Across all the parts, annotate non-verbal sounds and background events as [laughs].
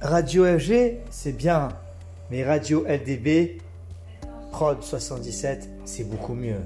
Radio FG, c'est bien, mais Radio LDB, Prod 77, c'est beaucoup mieux.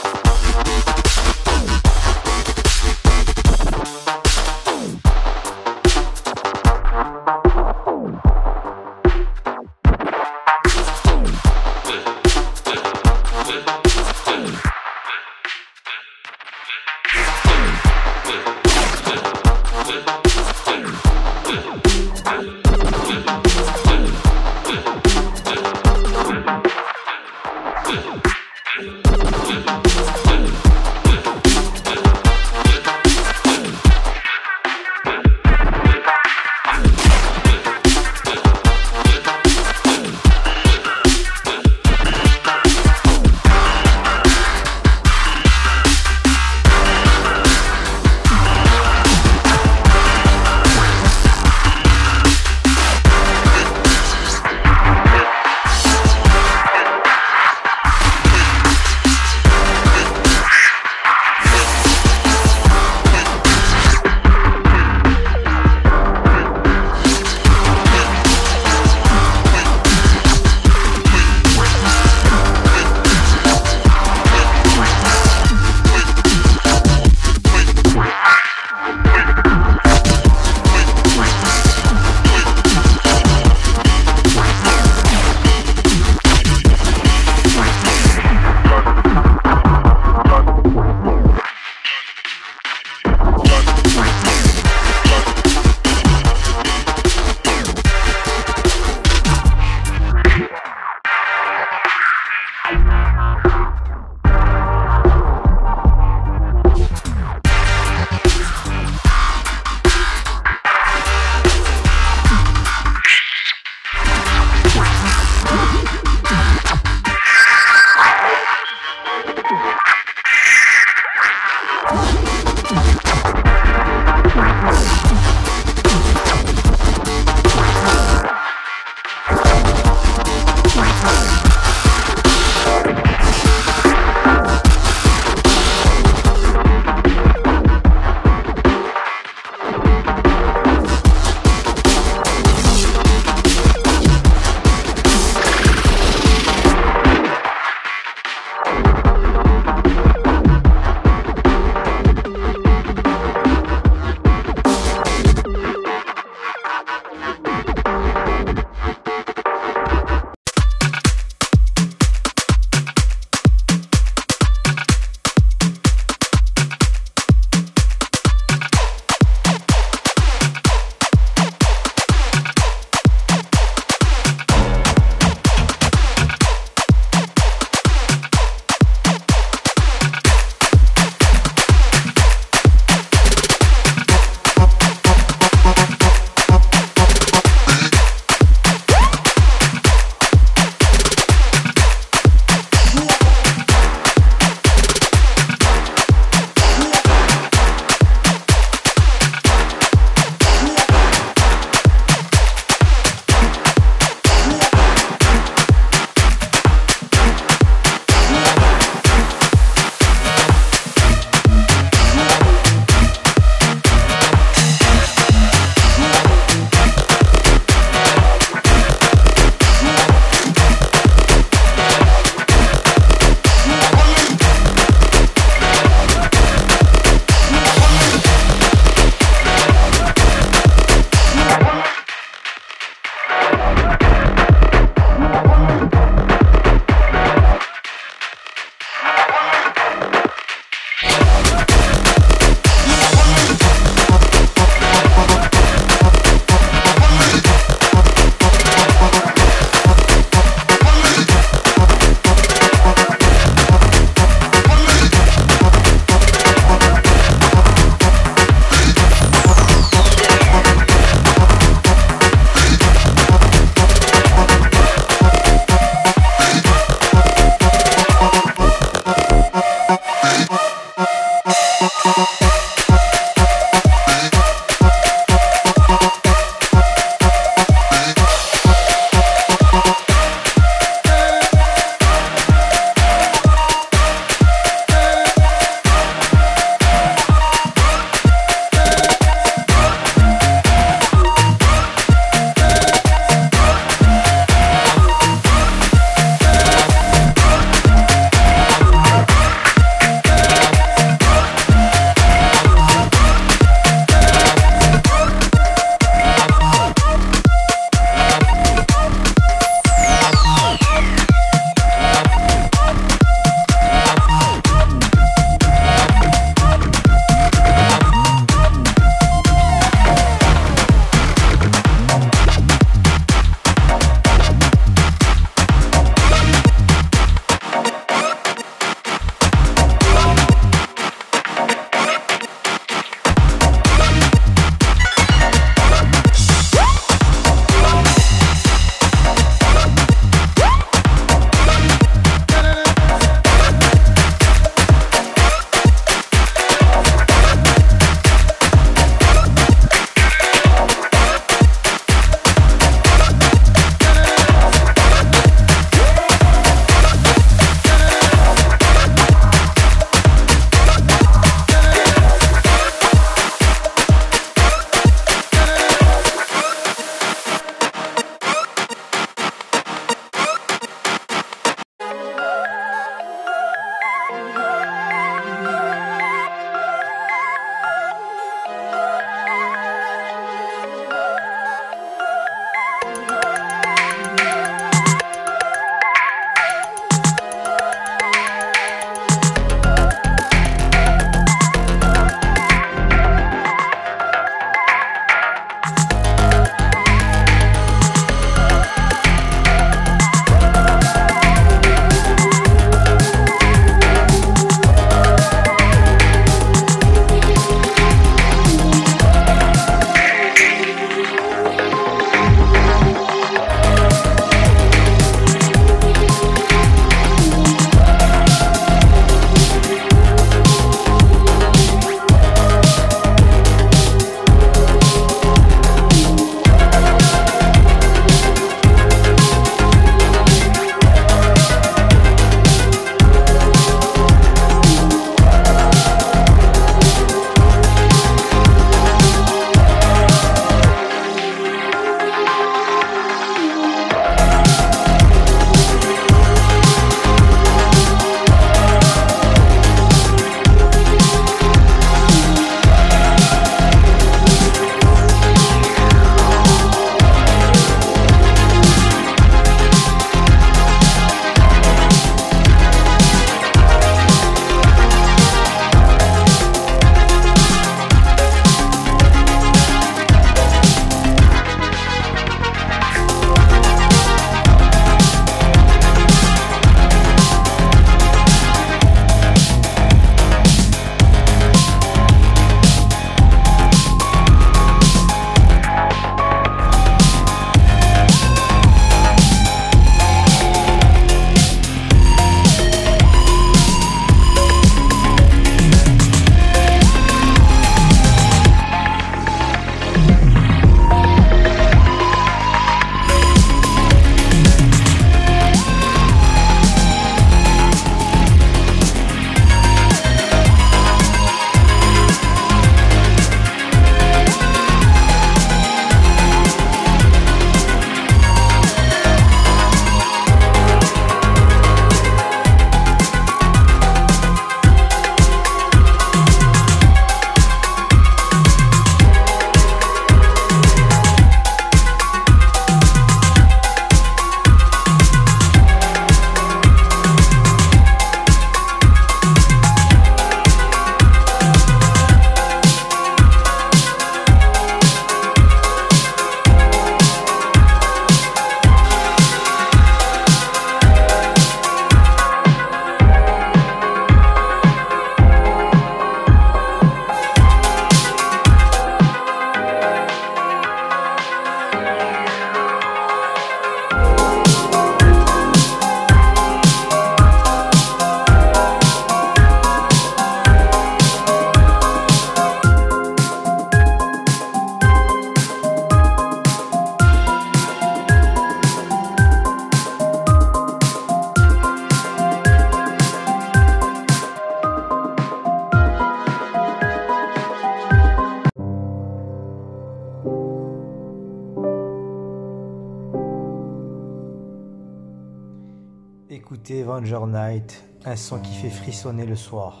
Écouter Avenger Night, un son qui fait frissonner le soir.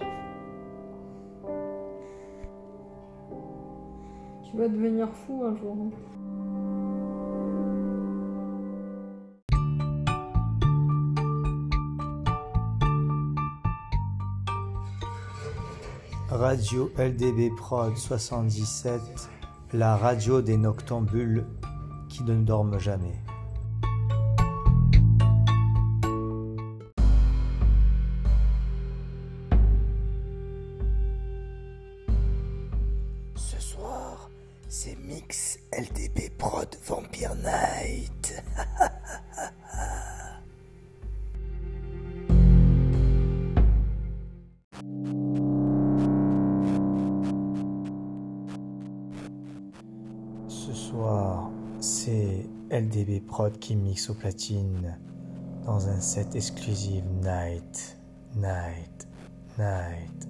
Tu vas devenir fou un jour. hein. Radio LDB Prod 77, la radio des noctambules qui ne dorment jamais. Ce soir, c'est LDB Prod qui mixe au platine dans un set exclusif Night, Night, Night.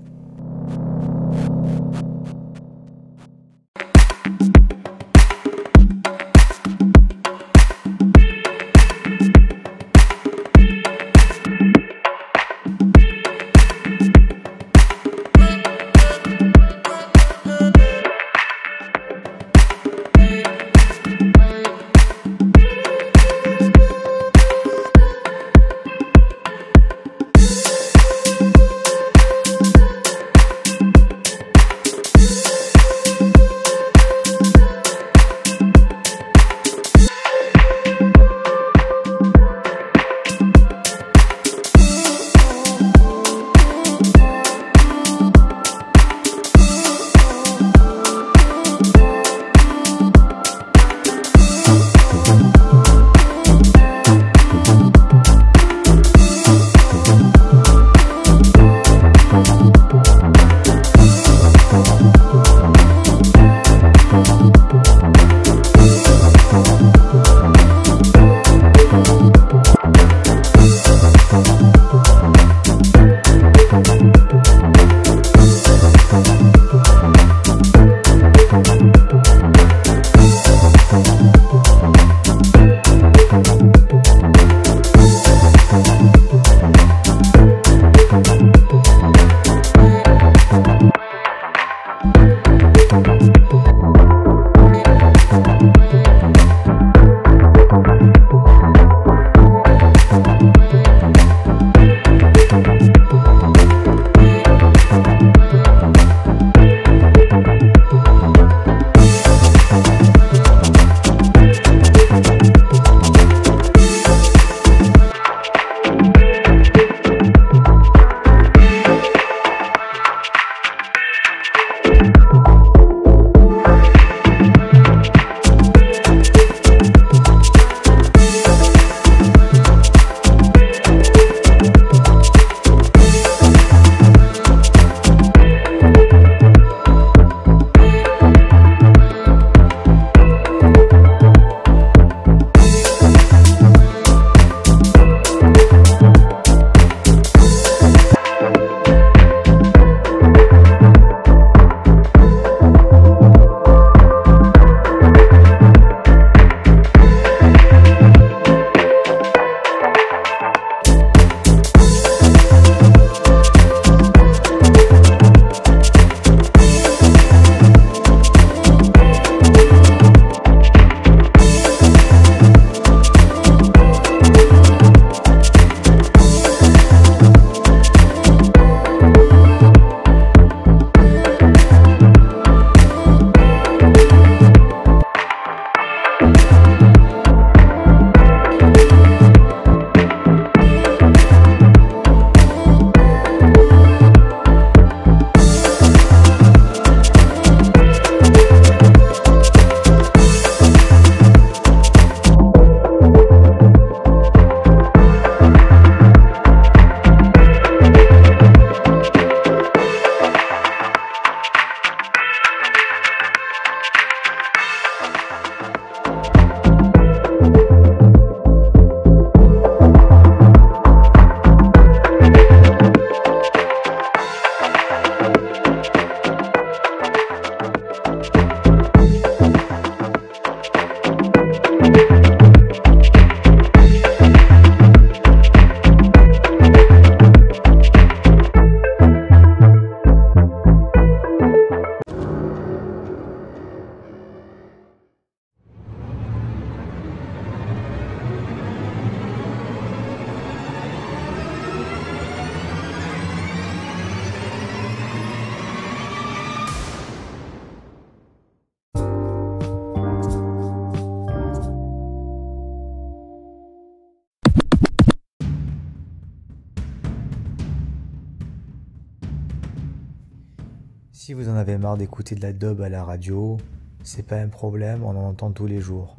Si vous en avez marre d'écouter de la dub à la radio, c'est pas un problème, on en entend tous les jours.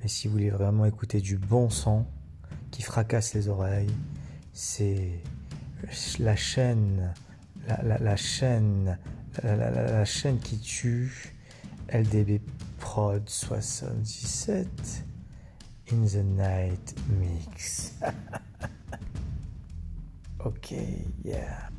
Mais si vous voulez vraiment écouter du bon son qui fracasse les oreilles, c'est la chaîne, la, chaîne, la, chaîne qui tue, LDB Prod 77, In the Night Mix. [laughs] ok, yeah.